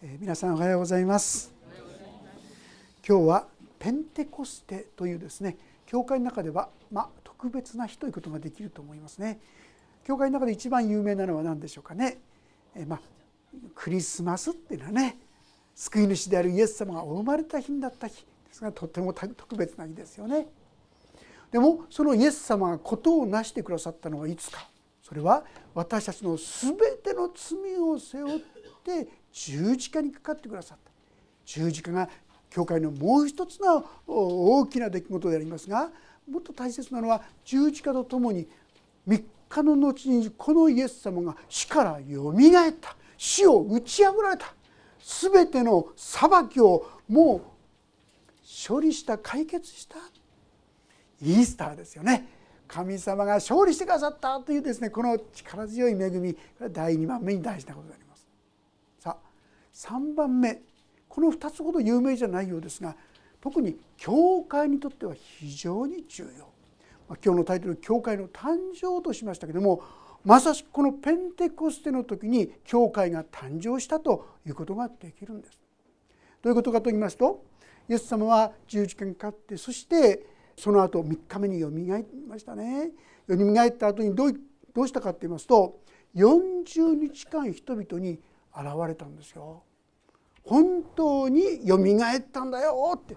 え、皆さんおはようございます。今日はペンテコステというですね教会の中ではまあ、特別な日ということができると思いますね。教会の中で一番有名なのは何でしょうかね、え、まあ、クリスマスっていうのはね救い主であるイエス様がお生まれた日だった日。ですがとても特別な日ですよね。でもそのイエス様が事を成してくださったのはいつか。それは私たちの全ての罪を背負って十字架にかかってくださった。十字架が教会のもう一つの大きな出来事でありますがもっと大切なのは十字架とともに3日の後にこのイエス様が死からよみがえった。死を打ち破られた。全ての裁きをもう処理した解決した。イースターですよね。神様が勝利してくださったというですねこの力強い恵み。これは第2番目に大事なことであります。3番目この2つほど有名じゃないようですが特に教会にとっては非常に重要今日のタイトル「教会の誕生」としましたけどもまさしくこのペンテコステの時に教会が誕生したということができるんです。どういうことかと言いますとイエス様は十字架にかかってそしてその後3日目によみがえりましたね。よみがえった後にどうどうしたかと言いますと40日間人々に現れたんですよ。本当によみがえったんだよって、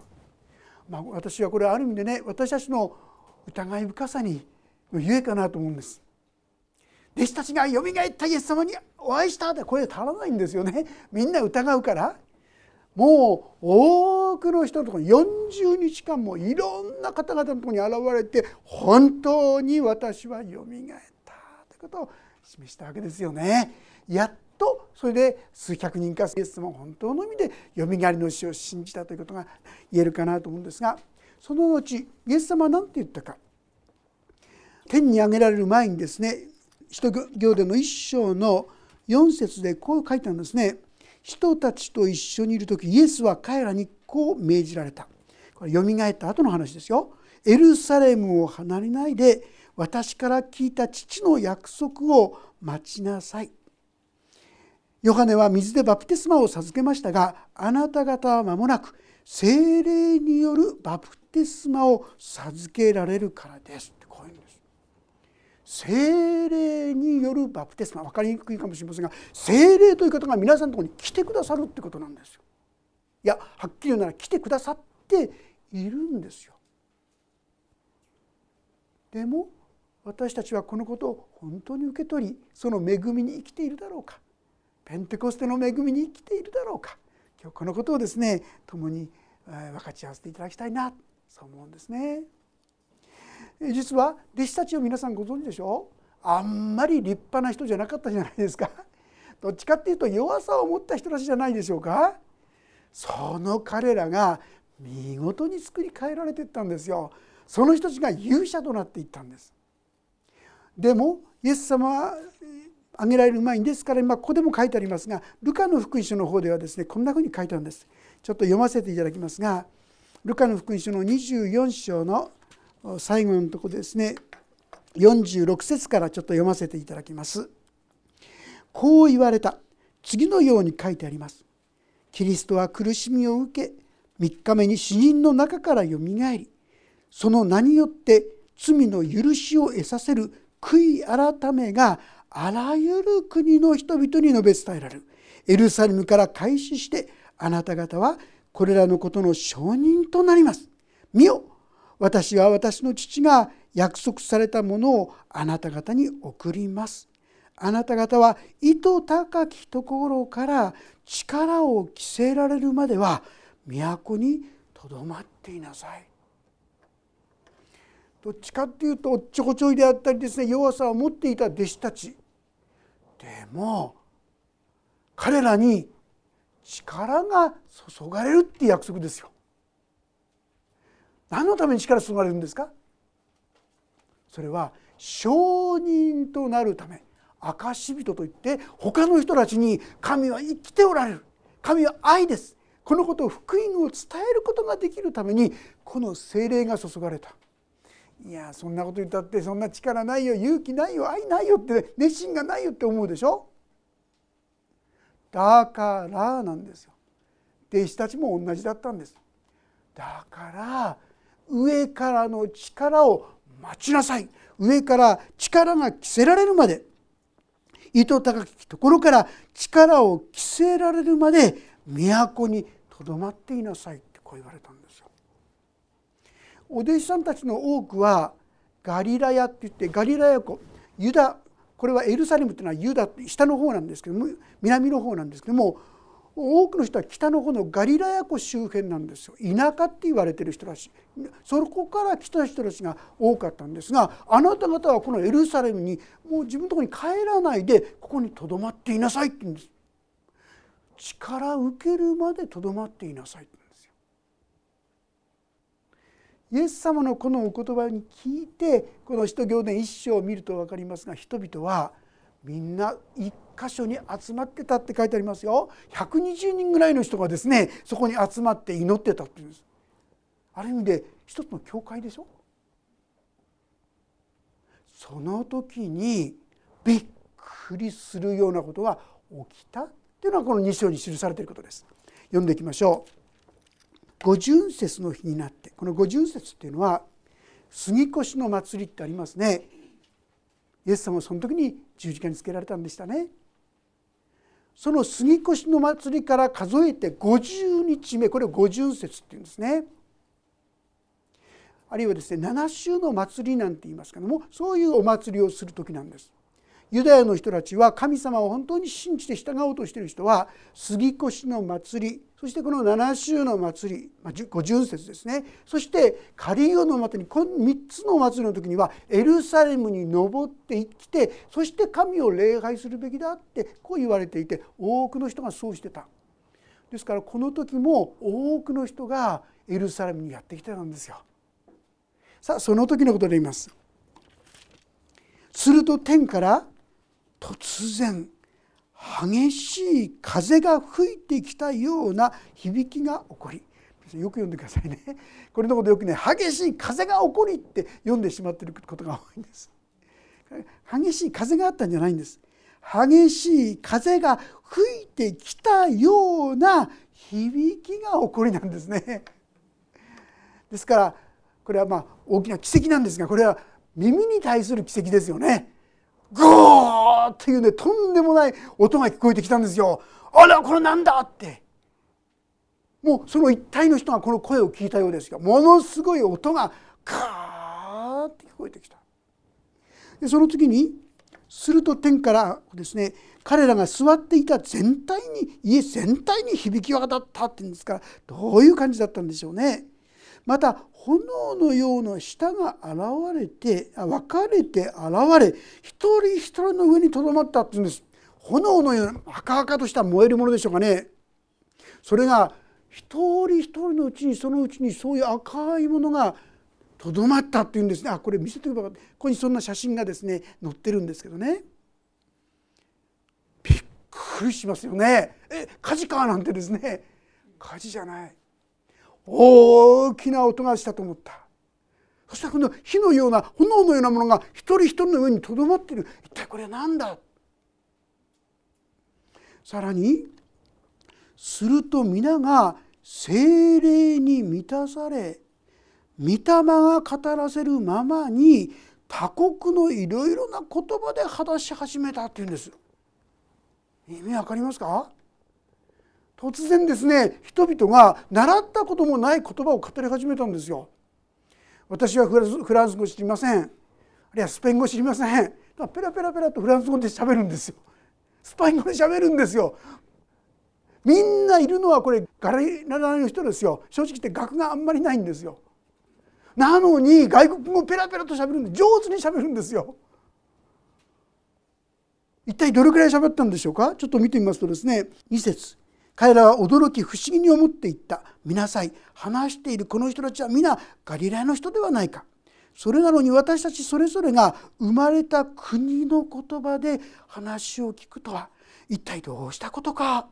まあ、私はこれある意味でね私たちの疑い深さにゆえかなと思うんです。弟子たちがよみがえったイエス様にお会いしたって声足らないんですよね。みんな疑うから。もう多くの人のところに40日間もいろんな方々のところに現れて本当に私はよみがえったということを示したわけですよね。やっとそれで数百人かイエス様本当の意味でよみがえりの死を信じたということが言えるかなと思うんですがその後イエス様は何て言ったか天に上げられる前にですね使徒行伝の一章の4節でこう書いたんですね。人たちと一緒にいる時イエスは彼らにこう命じられたこれよみがえった後の話ですよ。エルサレムを離れないで私から聞いた父の約束を待ちなさい。ヨハネは水でバプテスマを授けましたがあなた方は間もなく精霊によるバプテスマを授けられるからですってこういうんです。精霊によるバプテスマ分かりにくいかもしれませんが精霊という方が皆さんのところに来てくださるってことなんですよ。いやはっきり言うなら来てくださっているんですよ。でも私たちはこのことを本当に受け取りその恵みに生きているだろうか。ペンテコステの恵みに生きているだろうか。今日このことをですね共に分かち合わせていただきたいな。そう思うんですね。実は弟子たちを皆さんご存知でしょう？あんまり立派な人じゃなかったじゃないですか。どっちかっていうと弱さを持った人たちじゃないでしょうか。その彼らが見事に作り変えられていったんですよ。その人たちが勇者となっていったんです。でもイエス様は挙げられる前にですから今ここでも書いてありますがルカの福音書の方ではですねこんなふうに書いてあるんですちょっと読ませていただきますがルカの福音書の24章の最後のところですね46節からちょっと読ませていただきます。こう言われた次のように書いてあります。キリストは苦しみを受け3日目に死人の中からよみがえりその名によって罪の許しを得させる悔い改めがあらゆる国の人々に述べ伝えられるエルサレムから開始してあなた方はこれらのことの証人となります。見よ私は私の父が約束されたものをあなた方に送ります。あなた方は意図高きところから力を着せられるまでは都にとどまっていなさい。どっちかっていうとおっちょこちょいであったりですね弱さを持っていた弟子たち。でも彼らに力が注がれるって約束ですよ。何のために力注がれるんですか？それは証人となるため証人といって他の人たちに神は生きておられる。神は愛です。このことを福音を伝えることができるためにこの精霊が注がれた。いやそんなこと言ったってそんな力ないよ勇気ないよ愛ないよって熱心がないよって思うでしょ？だからなんですよ。弟子たちも同じだったんです。だから上からの力を待ちなさい。上から力が着せられるまで。糸高きところから力を着せられるまで都にとどまっていなさいってこう言われたんですよ。お弟子さんたちの多くはガリラヤって言ってガリラヤ湖ユダこれはエルサレムっていうのはユダって下の方なんですけども南の方なんですけども多くの人は北の方のガリラヤ湖周辺なんですよ。田舎って言われてる人たち。そこから来た人たちが多かったんですがあなた方はこのエルサレムにもう自分のとこに帰らないでここにとどまっていなさいって言うんです。力受けるまでとどまっていなさい。イエス様のこのお言葉に聞いてこの使徒行伝一章を見ると分かりますが人々はみんな一箇所に集まってたって書いてありますよ。120人ぐらいの人がですねそこに集まって祈ってたっていうんです。ある意味で一つの教会でしょ？その時にびっくりするようなことが起きたっていうのはこの2章に記されていることです。読んでいきましょう。五巡節の日になっこの五巡節っていうのは杉越の祭りってありますね。イエス様はその時に十字架につけられたんでしたね。その杉越の祭りから数えて50日目これを五巡節っていうんですね。あるいはですね七週の祭りなんて言いますけどもそういうお祭りをする時なんです。ユダヤの人たちは神様を本当に信じて従おうとしている人は杉越の祭りそしてこの七週の祭り、まあ、五巡節ですねそしてカリオの祭りこの3つの祭りの時にはエルサレムに登ってきてそして神を礼拝するべきだってこう言われていて多くの人がそうしてた。ですからこの時も多くの人がエルサレムにやってきたんですよ。さあその時のことで言います。すると天から突然激しい風が吹いてきたような響きが起こり。よく読んでくださいね。これのことよくね激しい風が起こりって読んでしまっていることが多いんです。激しい風があったんじゃないんです。激しい風が吹いてきたような響きが起こりなんですね。ですからこれはまあ大きな奇跡なんですがこれは耳に対する奇跡ですよね。ゴーっていうねとんでもない音が聞こえてきたんですよ。あらこれなんだってもうその一体の人がこの声を聞いたようですがものすごい音がカーって聞こえてきた。でその次にすると天からですね彼らが座っていた全体に家全体に響き渡ったっていうんですからどういう感じだったんでしょうね。また炎のような舌が現れて分かれて現れ一人一人の上にとどまったっていうんです。炎のような赤々とした燃えるものでしょうかね。それが一人一人のうちにそのうちにそういう赤いものがとどまったっていうんですね。あこれ見せてくればここにそんな写真がですね載ってるんですけどね。びっくりしますよね。え火事かなんてですね。火事じゃない。大きな音がしたと思った。そしたらこの火のような炎のようなものが一人一人の上にとどまっている。一体これは何だ？さらにすると皆が精霊に満たされ御霊が語らせるままに他国のいろいろな言葉で話し始めたっていうんです。意味わかりますか？突然ですね人々が習ったこともない言葉を語り始めたんですよ。私はフランス語知りません。あるいはスペイン語知りません。ペラペラペラとフランス語で喋るんですよ。スペイン語で喋るんですよ。みんないるのはこれガラリラの人ですよ。正直言って学があんまりないんですよ。なのに外国語ペラペラと喋るんで上手に喋るんですよ。一体どれくらい喋ったんでしょうか？ちょっと見てみますとですね2節。彼らは驚き不思議に思っていった。見なさい。話しているこの人たちは皆ガリラヤの人ではないか。それなのに私たちそれぞれが生まれた国の言葉で話を聞くとは一体どうしたことか。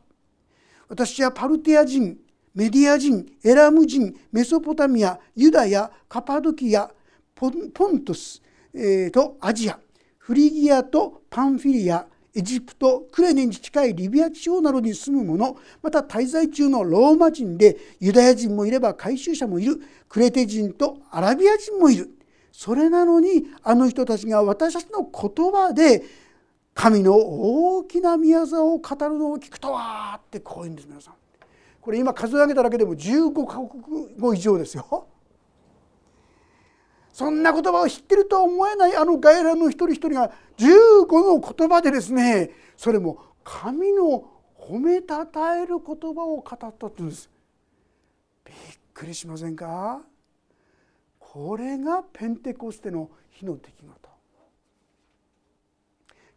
私はパルティア人メディア人エラム人メソポタミアユダヤカパドキアポントス、えー、とアジアフリギアとパンフィリアエジプトクレネに近いリビア地方などに住む者また滞在中のローマ人でユダヤ人もいれば回収者もいるクレテ人とアラビア人もいるそれなのにあの人たちが私たちの言葉で神の大きな宮沢を語るのを聞くとはってこう言うんです皆さん。これ今数え上げただけでも15カ国語以上ですよ。そんな言葉を知ってるとは思えないあの外来の一人一人が15の言葉でですねそれも神の褒めたたえる言葉を語ったって言うんです。びっくりしませんか？これがペンテコステの日の出来事。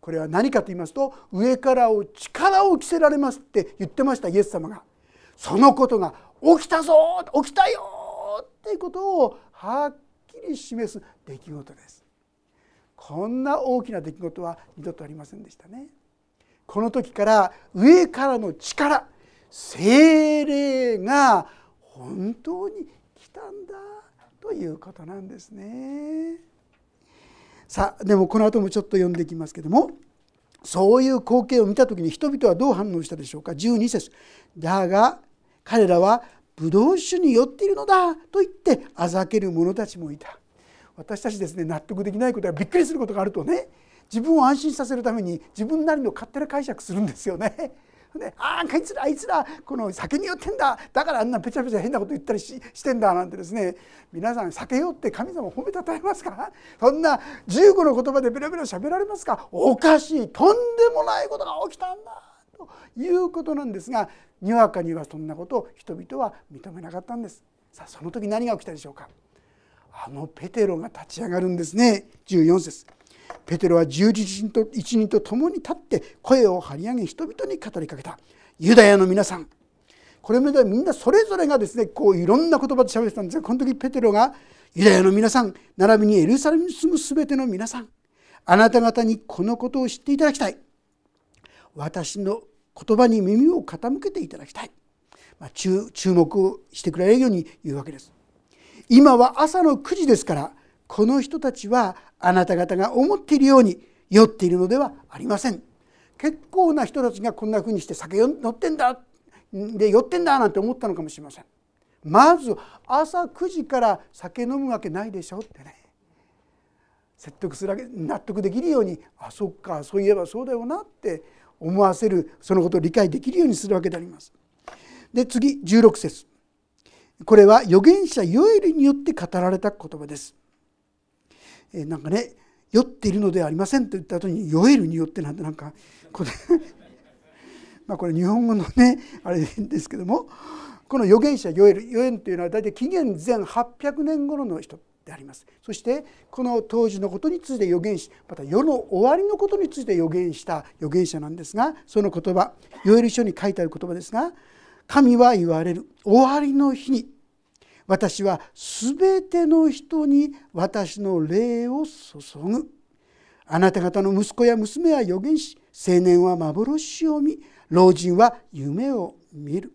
これは何かと言いますと上からを力を着せられますって言ってましたイエス様が。そのことが起きたぞ起きたよっていうことをはっきり示す出来事です。こんな大きな出来事は二度とありませんでしたね。この時から上からの力精霊が本当に来たんだということなんですね。さあでもこの後もちょっと読んでいきますけどもそういう光景を見た時に人々はどう反応したでしょうか？12節。だが彼らはブドウ酒に酔っているのだと言ってあざける者たちもいた。私たちですね納得できないことやびっくりすることがあるとね自分を安心させるために自分なりの勝手な解釈するんですよね。であああいつらあいつらこの酒に酔ってんだだからあんなぺちゃぺちゃ変なこと言ったりししてんだなんてですね皆さん酒酔って神様褒めたたえますか？そんな15の言葉でベラベラ喋られますか？おかしいとんでもないことが起きたんだ。ということなんですがにわかにはそんなことを人々は認めなかったんです。さあその時何が起きたでしょうか。あのペテロが立ち上がるんですね。14節。ペテロは十字人と一人と共に立って声を張り上げ人々に語りかけた。ユダヤの皆さん。これまではみんなそれぞれがですねこういろんな言葉で喋ってたんですがこの時ペテロがユダヤの皆さん並びにエルサレムに住む全ての皆さん。あなた方にこのことを知っていただきたい。私の言葉に耳を傾けていただきたい、まあ、注目してくれるように言うわけです。今は朝の9時ですからこの人たちはあなた方が思っているように酔っているのではありません。結構な人たちがこんなふうにして酒乗ってんだで酔ってんだなんて思ったのかもしれません。まず朝9時から酒飲むわけないでしょってね。説得するわけ納得できるようにあそっかそういえばそうだよなって思わせるそのことを理解できるようにするわけであります。で次16節これは預言者ヨエルによって語られた言葉です。えなんかね酔っているのではありませんと言った後にヨエルによってなんてなんかこれ まあこれ日本語のねあれですけどもこの預言者ヨエルヨエルというのは大体紀元前800年頃の人であります。そしてこの当時のことについて予言しまた世の終わりのことについて予言した預言者なんですがその言葉ヨエル書に書いてある言葉ですが神は言われる終わりの日に私は全ての人に私の霊を注ぐ。あなた方の息子や娘は預言し青年は幻を見老人は夢を見る。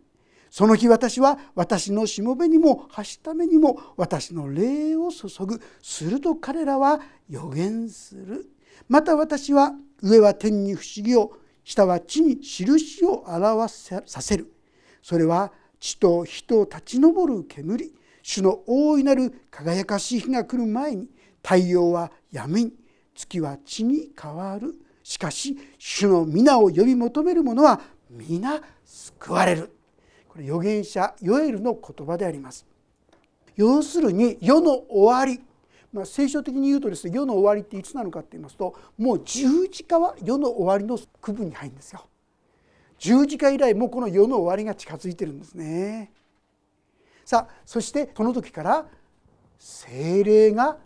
その日私は私のしもべにもはしためにも私の霊を注ぐ。すると彼らは予言する。また私は上は天に不思議を下は地に印を表させる。それは地と火と立ち上る煙。主の大いなる輝かしい日が来る前に太陽は闇に月は地に変わる。しかし主の皆を呼び求める者は皆救われる。これ預言者ヨエルの言葉であります。要するに世の終わり。まあ、聖書的に言うとですね世の終わりっていつなのかって言いますともう十字架は世の終わりの区分に入るんですよ。十字架以来もうこの世の終わりが近づいてるんですね。さあそしてこの時から精霊が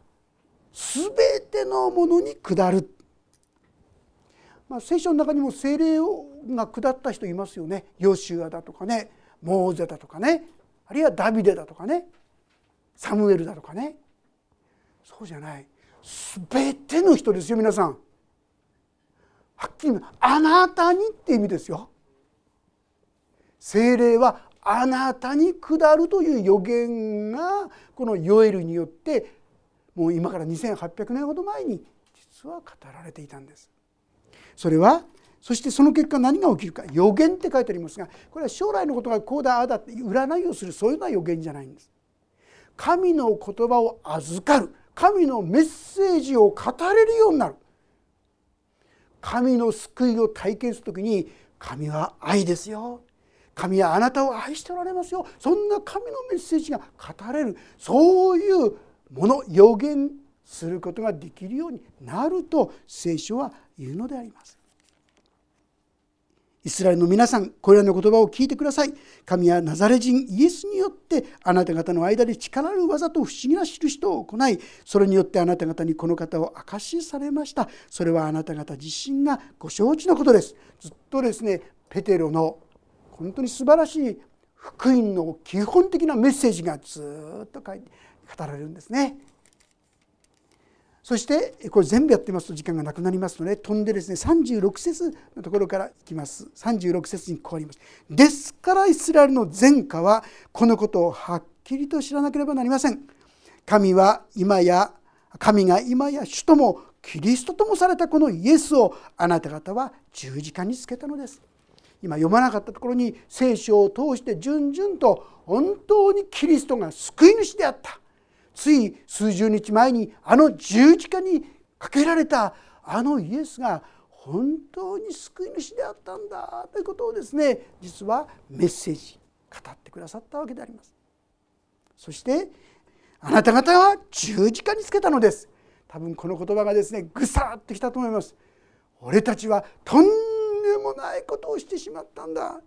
全てのものに下る、まあ、聖書の中にも精霊が下った人いますよね。ヨシュアだとかね。モーゼだとかね。あるいはダビデだとかね。サムエルだとかね。そうじゃない。全ての人ですよ皆さん。はっきり言うあなたにって意味ですよ。精霊はあなたに下るという予言がこのヨエルによってもう今から2800年ほど前に実は語られていたんです。それはそしてその結果何が起きるか予言って書いてありますがこれは将来のことがこうだああだって占いをするそういうのは予言じゃないんです。神の言葉を預かる神のメッセージを語れるようになる神の救いを体験する時に神は愛ですよ神はあなたを愛しておられますよそんな神のメッセージが語れるそういうもの予言することができるようになると聖書は言うのであります。イスラエルの皆さんこれらの言葉を聞いてください。神はナザレ人イエスによってあなた方の間で力ある技と不思議な印と行いそれによってあなた方にこの方を証しされました。それはあなた方自身がご承知のことです。ずっとですねペテロの本当に素晴らしい福音の基本的なメッセージがずっと書いて語られるんですね。そしてこれ全部やってますと時間がなくなりますので飛んでですね36節のところからいきます。36節にこうあります。ですからイスラエルの前科はこのことをはっきりと知らなければなりません。神は今や神が今や主ともキリストともされたこのイエスをあなた方は十字架につけたのです。今読まなかったところに聖書を通して順々と本当にキリストが救い主であった。つい数十日前にあの十字架にかけられたあのイエスが本当に救い主であったんだ。ということをですね実はメッセージ語ってくださったわけであります。そしてあなた方は十字架につけたのです。多分この言葉がですねぐさっときたと思います。俺たちはとんでもないことをしてしまったんだ。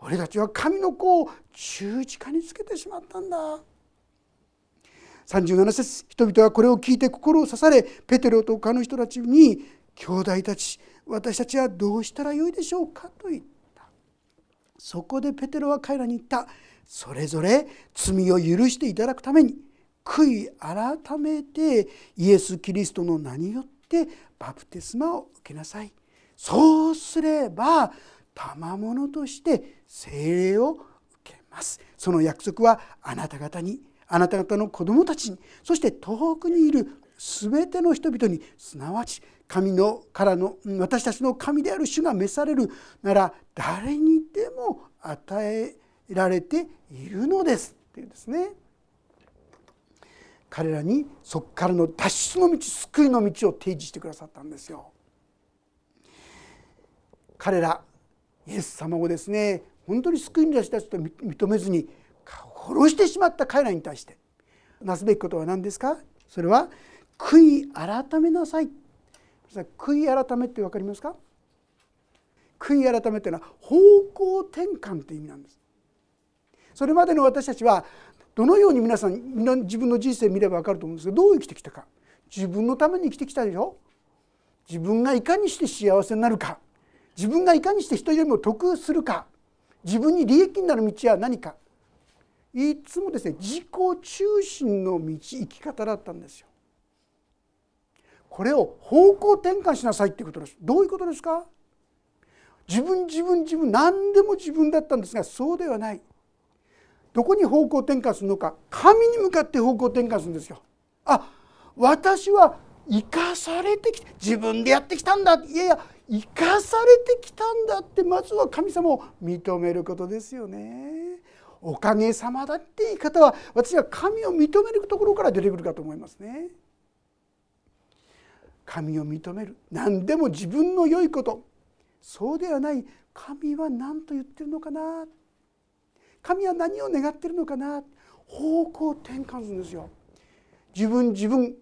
俺たちは神の子を十字架につけてしまったんだ。37節人々はこれを聞いて心を刺されペテロと他の人たちに「兄弟たち私たちはどうしたらよいでしょうか?」と言った。そこでペテロは彼らに言った。それぞれ罪を許していただくために悔い改めてイエス・キリストの名によってバプテスマを受けなさい。そうすれば賜物として聖霊を受けます。その約束はあなた方にあなた方の子供たちにそして遠くにいる全ての人々にすなわち神のからの私たちの神である主が召されるなら誰にでも与えられているのですっていうんですね。彼らにそこからの脱出の道救いの道を提示してくださったんですよ。彼らイエス様をですね本当に救い主たちと認めずに殺してしまった彼らに対してなすべきことは何ですか？それは悔い改めなさい。悔い改めって分かりますか？悔い改めっていうのは方向転換って意味なんです。それまでの私たちはどのように皆さん自分の人生見れば分かると思うんですけどどう生きてきたか？自分のために生きてきたでしょ？自分がいかにして幸せになるか？自分がいかにして人よりも得するか？自分に利益になる道は何か？いつもですね自己中心の道生き方だったんですよ。これを方向転換しなさいっていうことです。どういうことですか？自分自分自分何でも自分だったんですがそうではない。どこに方向転換するのか？神に向かって方向転換するんですよ。あ私は生かされてきて自分でやってきたんだ。いやいや生かされてきたんだってまずは神様を認めることですよね。おかげさまだって言い方は私は神を認めるところから出てくるかと思いますね。神を認める。何でも自分の良いこと。そうではない神は何と言ってるのかな。神は何を願ってるのかな。方向転換するんですよ。自分自分。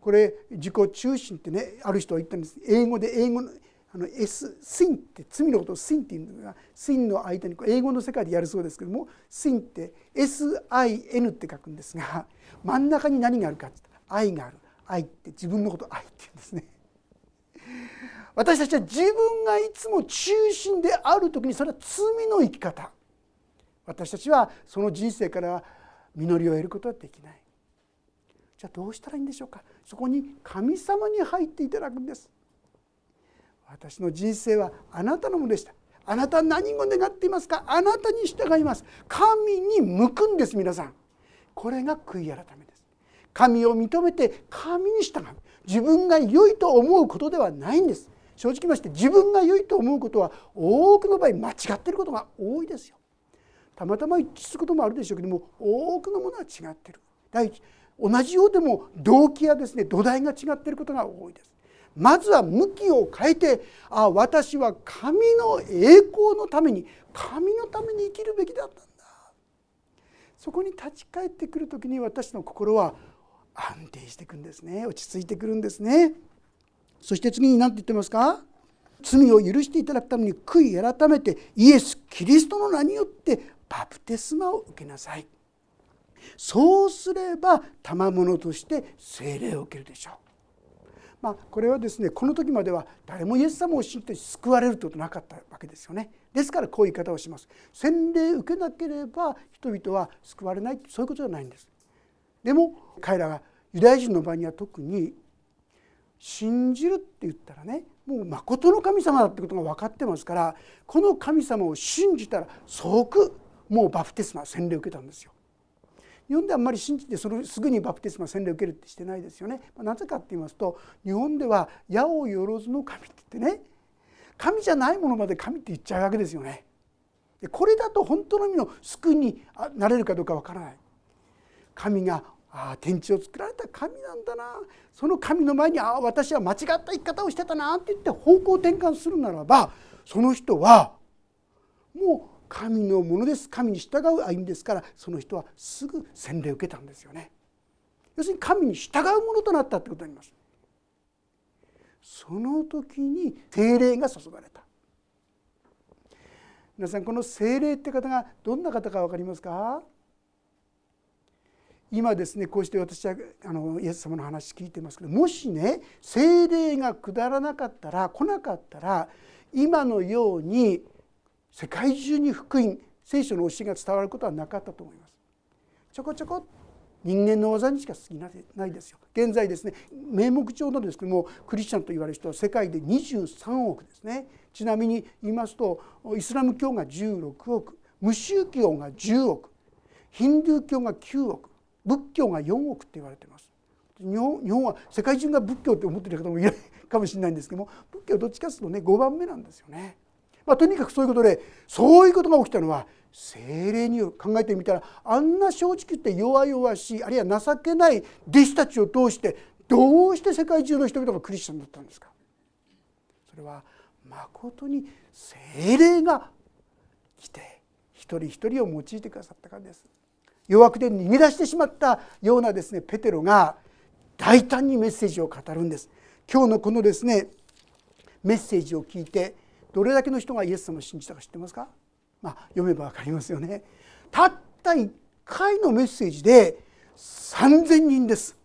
これ自己中心ってねある人は言ったんです。英語で英語のあの S シンって罪のことをシンっていうのがシンの間に英語の世界でやるそうですけどもシンって SIN って書くんですが真ん中に何があるかって愛がある。愛って自分のこと愛って言うんですね。私たちは自分がいつも中心である時にそれは罪の生き方。私たちはその人生から実りを得ることはできない。じゃあどうしたらいいんでしょうか。そこに神様に入っていただくんです。私の人生はあなたのものでした。あなたは何を願っていますか？あなたに従います。神に向くんです皆さん。これが悔い改めです。神を認めて神に従う。自分が良いと思うことではないんです。正直まして自分が良いと思うことは多くの場合間違っていることが多いですよ。たまたま一致することもあるでしょうけども多くのものは違っている。第一同じようでも動機やですね土台が違っていることが多いです。まずは向きを変えてあ私は神の栄光のために神のために生きるべきだったんだ。そこに立ち返ってくる時に私の心は安定していくんですね。落ち着いてくるんですね。そして次に何て言ってますか？罪を許していただくために悔い改めてイエス・キリストの名によってバプテスマを受けなさい。そうすれば賜物として聖霊を受けるでしょう。まあ、これはですねこの時までは誰もイエス様を信じて救われるということなかったわけですよね。ですからこういう言い方をします。洗礼受けなければ人々は救われないそういうことじゃないんです。でも彼らがユダヤ人の場合には特に信じるって言ったらねもう誠の神様だってことが分かってますからこの神様を信じたら即もうバプテスマ洗礼を受けたんですよ。日本ではあんまり信じてそれすぐにバプテスマ洗礼を受けるってしてないですよね。なぜかって言いますと日本では「八百万の神」って言ってね神じゃないものまで神って言っちゃうわけですよね。でこれだと本当の意味の救いになれるかどうかわからない。神がああ天地を作られた神なんだなその神の前にああ私は間違った生き方をしてたなって言って方向転換するならばその人はもう神のものです。神に従う歩みですからその人はすぐ洗礼を受けたんですよね。要するに神に従うものとなったってことになります。その時に精霊が注がれた。皆さんこの精霊って方がどんな方か分かりますか？今ですねこうして私はあのイエス様の話聞いてますけどもしね精霊が下らなかったら来なかったら今のように世界中に福音聖書の教えが伝わることはなかったと思います。ちょこちょこ人間の技にしか過ぎないですよ。現在ですね名目上のですけどもクリスチャンと言われる人は世界で23億ですね。ちなみに言いますとイスラム教が16億無宗教が10億ヒンドゥー教が9億仏教が4億って言われています。日本日本は世界中が仏教って思ってる方もいないかもしれないんですけども仏教どっちかというとね5番目なんですよね。まあ、とにかくそういうことでそういうことが起きたのは精霊による考えてみたらあんな正直言って弱々しいあるいは情けない弟子たちを通してどうして世界中の人々がクリスチャンだったんですかそれはまことに精霊が来て一人一人を用いてくださったからです。弱くて逃げ出してしまったようなですねペテロが大胆にメッセージを語るんです。今日のこのですねメッセージを聞いてどれだけの人がイエス様を信じたか知ってますか、まあ、読めば分かりますよね。たった1回のメッセージで3,000人です。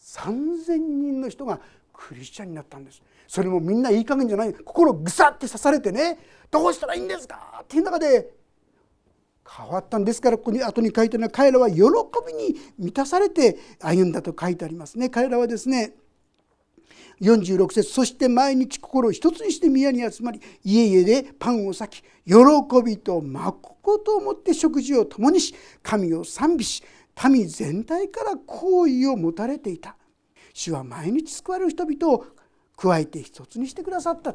3,000人の人がクリスチャンになったんです。それもみんないい加減じゃない心ぐさって刺されてねどうしたらいいんですか？っていう中で変わったんですからここに後に書いてあるのは彼らは喜びに満たされて歩んだと書いてありますね。彼らはですね46節そして毎日心を一つにして宮に集まり家々でパンを裂き喜びと誠をもって食事を共にし神を賛美し民全体から好意を持たれていた。主は毎日救われる人々を加えて一つにしてくださった。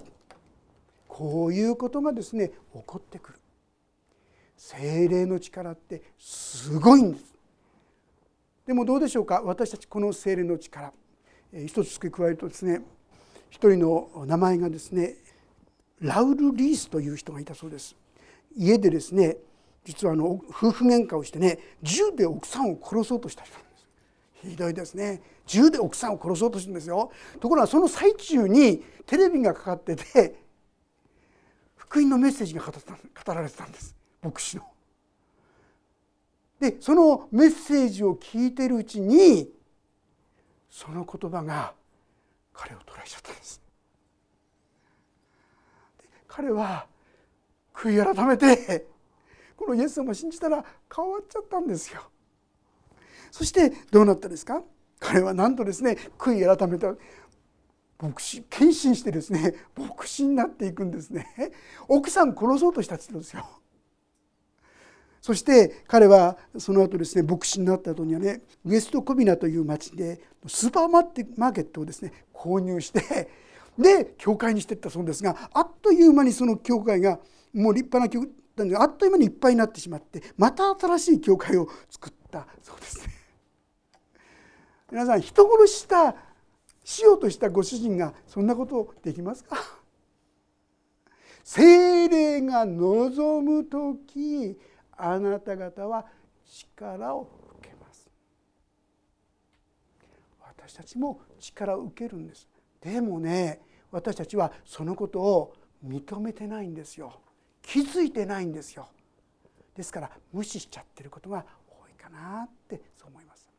こういうことがですね起こってくる。精霊の力ってすごいんです。でもどうでしょうか？私たちこの精霊の力。一つ付け加えるとですね一人の名前がですねラウル・リースという人がいたそうです。家でですね実はあの夫婦喧嘩をしてね銃で奥さんを殺そうとした人なんです。ひどいですね。銃で奥さんを殺そうとしてるんですよ。ところがその最中にテレビがかかってて福音のメッセージが語られてたんです。牧師の。でそのメッセージを聞いてるうちにその言葉が彼を捉えちゃったんです。彼は悔い改めてこのイエス様を信じたら変わっちゃったんですよ。そしてどうなったですか？彼はなんとですね悔い改めた牧師献身してですね牧師になっていくんですね。奥さん殺そうとしたって言うんですよ。そして彼はその後ですね牧師になった後にはねウエストコビナという町でスーパーマーケットをですね購入してで教会にしていったそうですがあっという間にその教会がもう立派な教会があっという間にいっぱいになってしまってまた新しい教会を作ったそうですね。皆さん人殺ししたしようとしたご主人がそんなことできますか？精霊が望む時あなた方は力を受けます。私たちも力を受けるんです。でもね私たちはそのことを認めてないんですよ。気づいてないんですよ。ですから無視しちゃってることが多いかなってそう思います。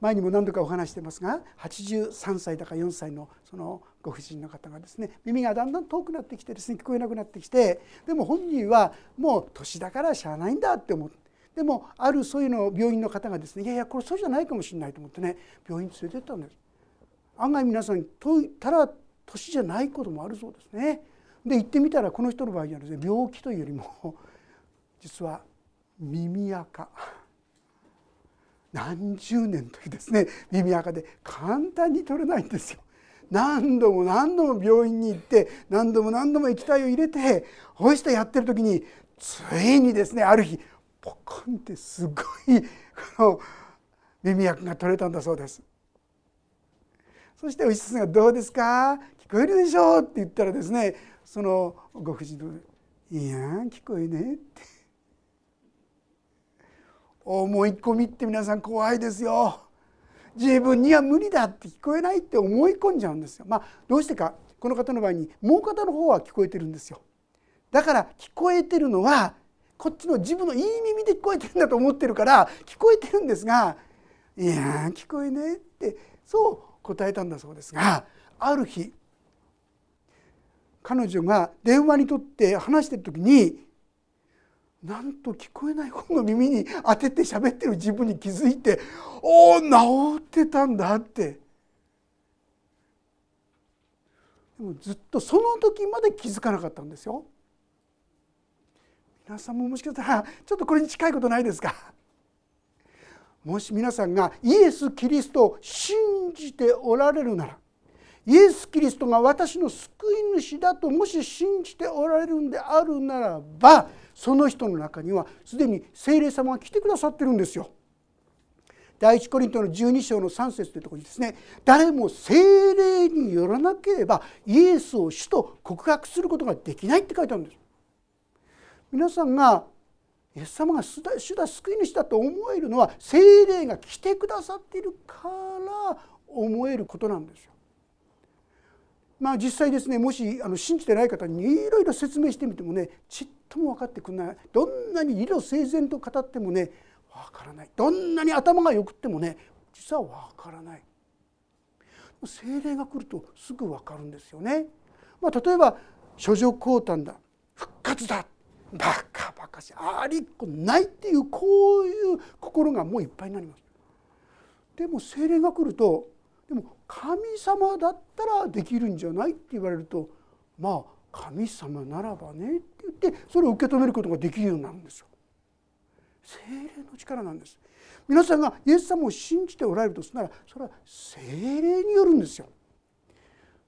前にも何度かお話してますが83歳だか4歳のそのご婦人の方がですね耳がだんだん遠くなってきてですね聞こえなくなってきてでも本人はもう年だからしゃあないんだって思ってでもあるそういうの病院の方がですねいやいやこれそうじゃないかもしれないと思ってね病院に連れてったんです。案外皆さんただ年じゃないこともあるそうですね。で行ってみたらこの人の場合にはですね病気というよりも実は耳垢。何十年というですね耳垢で簡単に取れないんですよ。何度も何度も病院に行って何度も何度も液体を入れてこうしてやってる時についにですねある日ポコンってすごいこの耳垢が取れたんだそうです。そしてお医者さんが「どうですか？聞こえるでしょう?」って言ったらですねそのご婦人と「いや聞こえねえ」って思い込みって皆さん怖いですよ。自分には無理だって聞こえないって思い込んじゃうんですよ。まあどうしてかこの方の場合にもう片の方は聞こえてるんですよ。だから聞こえてるのはこっちの自分のいい耳で聞こえてるんだと思ってるから聞こえてるんですが「いや聞こえねえ」ってそう答えたんだそうですがある日彼女が電話にとって話してる時になんと聞こえない方の耳に当てて喋ってる自分に気づいて「おお治ってたんだ」ってでもずっとその時まで気づかなかったんですよ。皆さんももしかしたらちょっとこれに近いことないですか？もし皆さんがイエス・キリストを信じておられるならイエス・キリストが私の救い主だともし信じておられるんであるならばその人の中にはすでに聖霊様が来てくださってるんですよ。第一コリントの12章の3節というところにですね誰も聖霊によらなければイエスを主と告白することができないって書いてあるんです。皆さんがイエス様が主だ救い主だと思えるのは聖霊が来てくださっているから思えることなんですよ。まあ、実際ですねもしあの信じてない方にいろいろ説明してみてもねちっとも分かってくれない。どんなに理路整然と語ってもね分からない。どんなに頭がよくってもね実は分からない。精霊が来るとすぐ分かるんですよね。まあ、例えば処女降誕だ。復活だ。バカバカしありっこないっていうこういう心がもういっぱいになります。でも精霊が来るとでも神様だったらできるんじゃないって言われるとまあ神様ならばねって言ってそれを受け止めることができるようになるんですよ。精霊の力なんです。皆さんがイエス様を信じておられるとすならそれは精霊によるんですよ。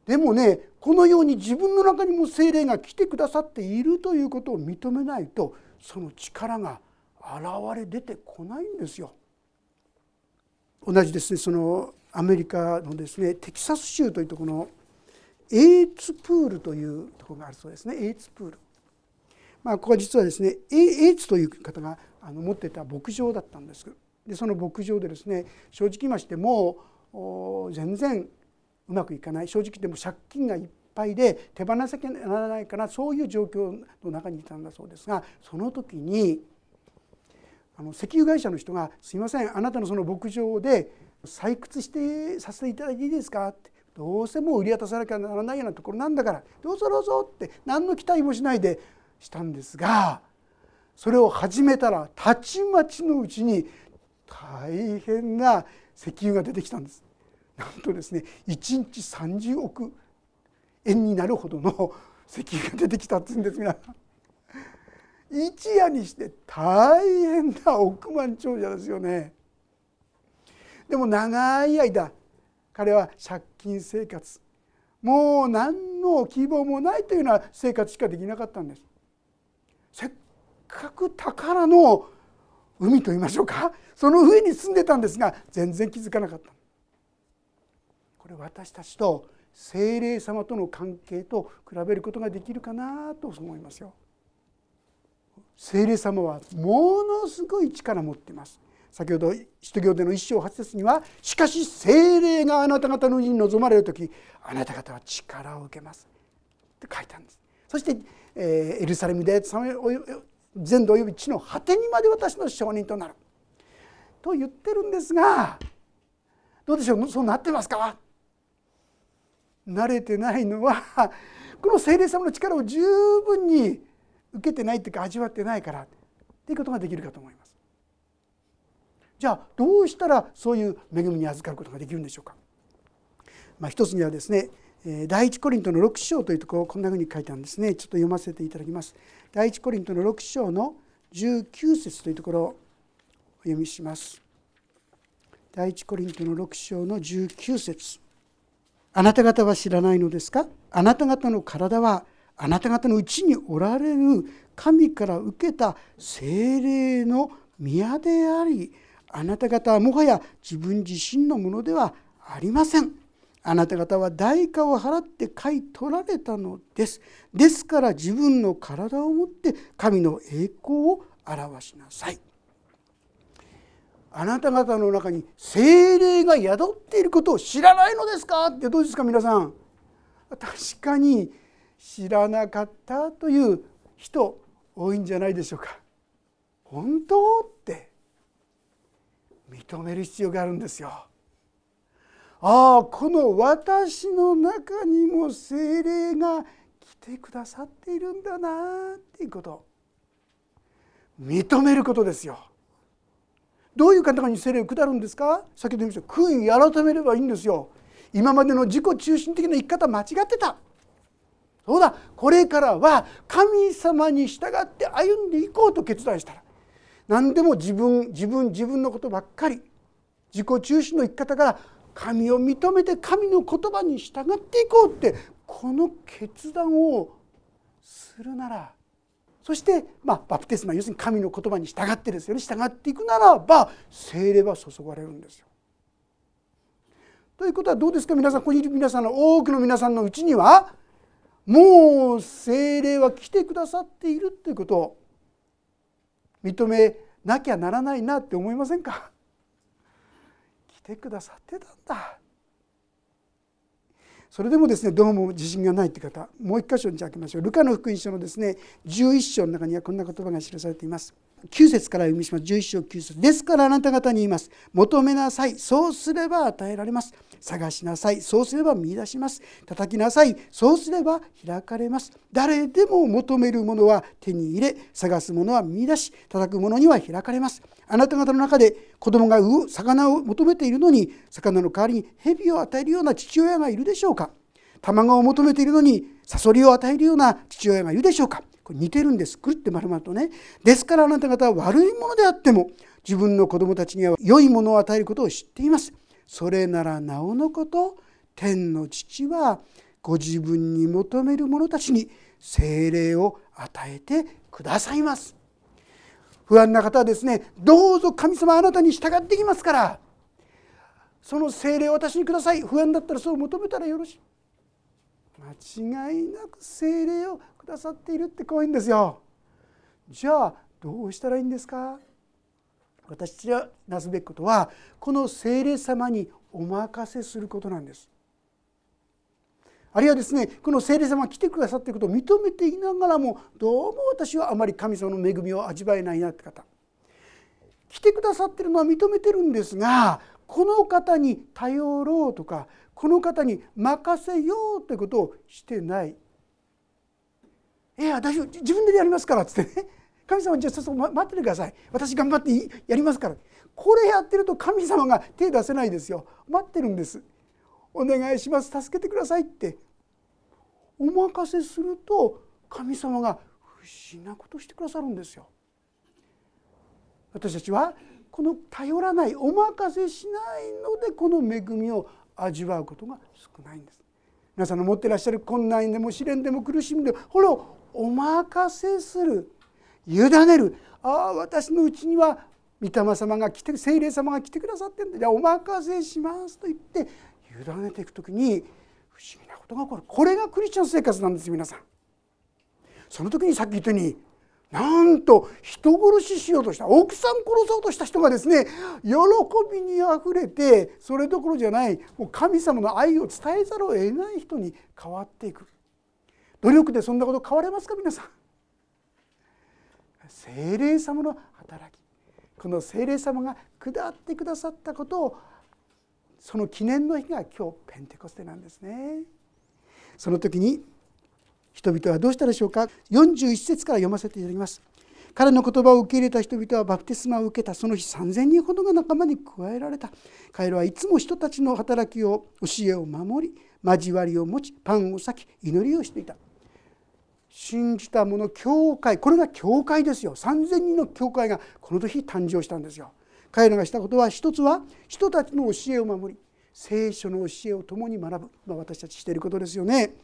でもねこのように自分の中にも精霊が来てくださっているということを認めないとその力が現れ出てこないんですよ。同じですねそのアメリカのですねテキサス州というところのエイツプールというところがあるそうですね。エイツプール。まあ、ここは実はですねエイツという方があの持っていた牧場だったんです。でその牧場でですね正直言いましても全然うまくいかない。正直でも借金がいっぱいで手放さなきゃならないからそういう状況の中にいたんだそうですがその時にあの石油会社の人が「すいませんあなたのその牧場で採掘してさせていただいていいですか?」って「どうせもう売り渡さなきゃならないようなところなんだからどうぞどうぞ」って何の期待もしないでしたんですがそれを始めたらたちまちのうちに大変な石油が出てきたんです。なんとですね1日30億円になるほどの石油が出てきたって言うんです皆さん。一夜にして大変な億万長者ですよね。でも長い間彼は借金生活もう何の希望もないというような生活しかできなかったんです。せっかく宝の海と言いましょうかその上に住んでたんですが全然気づかなかったこれ私たちと精霊様との関係と比べることができるかなと思いますよ。精霊様はものすごい力持ってます先ほど使徒行での一章八節には「しかし精霊があなた方の上に臨まれる時あなた方は力を受けます」って書いたんです。そして、えー、エルサレムで全土および地の果てにまで私の証人となる。と言ってるんですがどうでしょう？そうなってますか？慣れてないのはこの精霊様の力を十分に受けてないっていうか味わってないからっていうことができるかと思います。じゃあどうしたらそういう恵みに預かることができるんでしょうか？まあ、一つにはですね第一コリントの6章というところこんなふうに書いてあるんですねちょっと読ませていただきます。第一コリントの6章の19節というところをお読みします。第一コリントの6章の19節あなた方は知らないのですか？あなた方の体はあなた方のうちにおられる神から受けた精霊の宮でありあなた方はもはや自分自身のものではありません。あなた方は代価を払って買い取られたのです。ですから自分の体をもって神の栄光を表しなさい。あなた方の中に精霊が宿っていることを知らないのですか？ってどうですか皆さん。確かに知らなかったという人多いんじゃないでしょうか。本当？って認める必要があるんですよ。ああこの私の中にも精霊が来てくださっているんだなっていうこと認めることですよ。どういう方に精霊を下るんですか？先ほど言いました悔い改めればいいんですよ。今までの自己中心的な生き方間違ってた。そうだこれからは神様に従って歩んでいこうと決断したら何でも自分自分自分のことばっかり自己中心の生き方から神を認めて神の言葉に従っていこうってこの決断をするならそして、まあ、バプテスマ要するに神の言葉に従ってですよね従っていくならば精霊は注がれるんですよ。ということはどうですか皆さんここにいる皆さんの多くの皆さんのうちにはもう精霊は来てくださっているということを認めなきゃならないなって思いませんか？来てくださってたんだ。それでもですねどうも自信がないって方もう一箇所に開けましょう。ルカの福音書のですね11章の中にはこんな言葉が記されています。9節から読みします。11章9節。ですからあなた方に言います。求めなさい。そうすれば与えられます。探しなさい。そうすれば見出します。叩きなさい。そうすれば開かれます。誰でも求めるものは手に入れ探すものは見出し叩くものには開かれます。あなた方の中で子供が魚を求めているのに魚の代わりに蛇を与えるような父親がいるでしょうか？卵を求めているのにサソリを与えるような父親がいるでしょうか？これ似てるんです。くるって丸々とね。ですからあなた方は悪いものであっても自分の子供たちには良いものを与えることを知っています。それならなおのこと天の父はご自分に求める者たちに精霊を与えてくださいます。不安な方はですねどうぞ神様あなたに従っていきますから。その精霊を私にください。不安だったらそう求めたらよろしい。間違いなく精霊をくださっているってこういんですよ。じゃあどうしたらいいんですか？私たちがなすべきことはこの聖霊様にお任せすることなんです。あるいはですねこの聖霊様が来てくださっていることを認めていながらもどうも私はあまり神様の恵みを味わえないなって方。来てくださってるのは認めてるんですがこの方に頼ろうとかこの方に任せようということをしてない「いや大丈夫自分でやりますから」っつってね。神様じゃあそこ待っててください。私頑張ってやりますから。これやってると神様が手出せないですよ。待ってるんです。お願いします。助けてくださいって。お任せすると神様が不思議なことをしてくださるんですよ。私たちはこの頼らないお任せしないのでこの恵みを味わうことが少ないんです。皆さんの持ってらっしゃる困難でも試練でも苦しみでもこれをお任せする委ねるああ私のうちには御霊様が来て聖霊様が来てくださってんでじゃあお任せしますと言って委ねていく時に不思議なことが起こる。これがクリスチャン生活なんです皆さん。その時にさっき言ったようになんと人殺ししようとした奥さん殺そうとした人がですね喜びにあふれてそれどころじゃないもう神様の愛を伝えざるを得ない人に変わっていく。努力でそんなこと変われますか皆さん。精霊様の働き。この精霊様が下ってくださったことをその記念の日が今日ペンテコステなんですね。その時に人々はどうしたでしょうか？41節から読ませていただきます。彼の言葉を受け入れた人々はバプテスマを受けた。その日3,000人ほどが仲間に加えられた。彼らはいつも人たちの働きを教えを守り交わりを持ちパンを裂き祈りをしていた。信じた者教会これが教会ですよ。3,000人の教会がこの時誕生したんですよ。彼らがしたことは一つは人たちの教えを守り聖書の教えを共に学ぶ、まあ、私たちしていることですよね。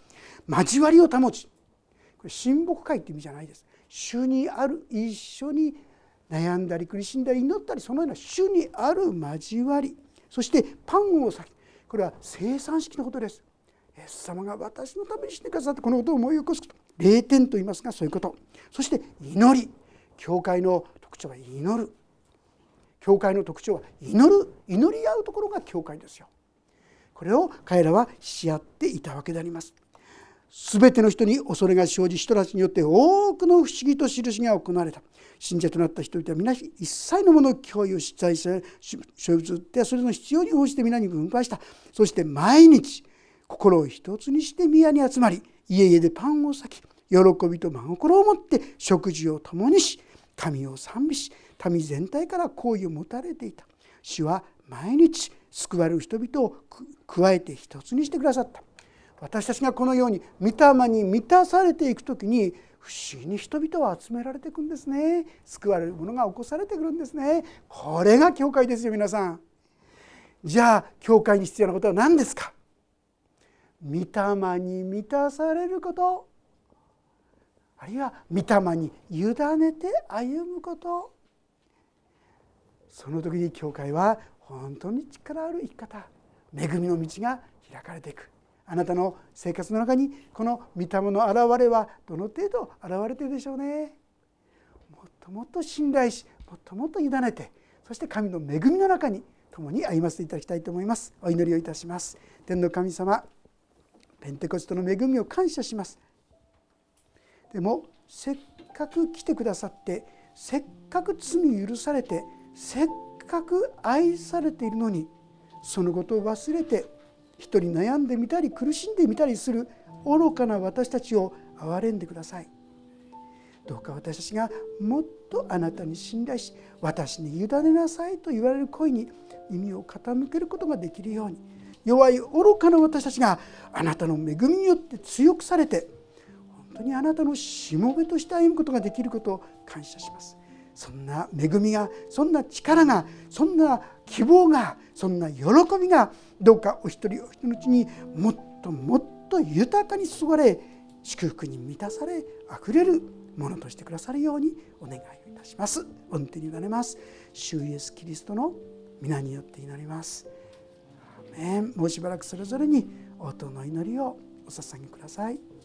交わりを保ち。これ親睦会って意味じゃないです。主にある一緒に悩んだり苦しんだり祈ったりそのような主にある交わり。そしてパンを裂き。これは生産式のことです。イエス様が私のためにしてくださってこのことを思い起こすこと。霊点と言いますがそういうこと。そして祈り。教会の特徴は祈る。教会の特徴は祈る。祈り合うところが教会ですよ。これを彼らはし合っていたわけであります。全ての人に恐れが生じ人たちによって多くの不思議と印が行われた。信者となった人々は皆一切のものを共有し財産所有物ってそれの必要に応じて皆に分配した。そして毎日心を一つにして宮に集まり家々でパンを裂き喜びと真心を持って食事を共にし神を賛美し民全体から好意を持たれていた。主は毎日救われる人々を加えて一つにしてくださった。私たちがこのように御霊に満たされていく時に不思議に人々は集められていくんですね。救われるものが起こされてくるんですね。これが教会ですよ皆さん。じゃあ教会に必要なことは何ですか？御霊に満たされること。あるいは御霊に委ねて歩むこと。その時に教会は本当に力ある生き方恵みの道が開かれていく。あなたの生活の中にこの御霊の現れはどの程度現れているでしょうね。もっともっと信頼しもっともっと委ねてそして神の恵みの中に共に歩ませていただきたいと思います。お祈りをいたします。天の神様ペンテコストの恵みを感謝します。でもせっかく来てくださってせっかく罪許されてせっかく愛されているのにそのことを忘れて一人悩んでみたり苦しんでみたりする愚かな私たちを憐れんでください。どうか私たちがもっとあなたに信頼し私に委ねなさいと言われる声に耳を傾けることができるように弱い愚かな私たちがあなたの恵みによって強くされて本当にあなたのしもべとして歩むことができることを感謝します。そんな恵みがそんな力がそんな希望がそんな喜びがどうかお一人お一人のうちにもっともっと豊かに注がれ祝福に満たされあふれるものとしてくださるようにお願いをいたします。御手に委ねます。主イエスキリストの皆によって祈ります。もうしばらくそれぞれに応答の祈りをお捧げください。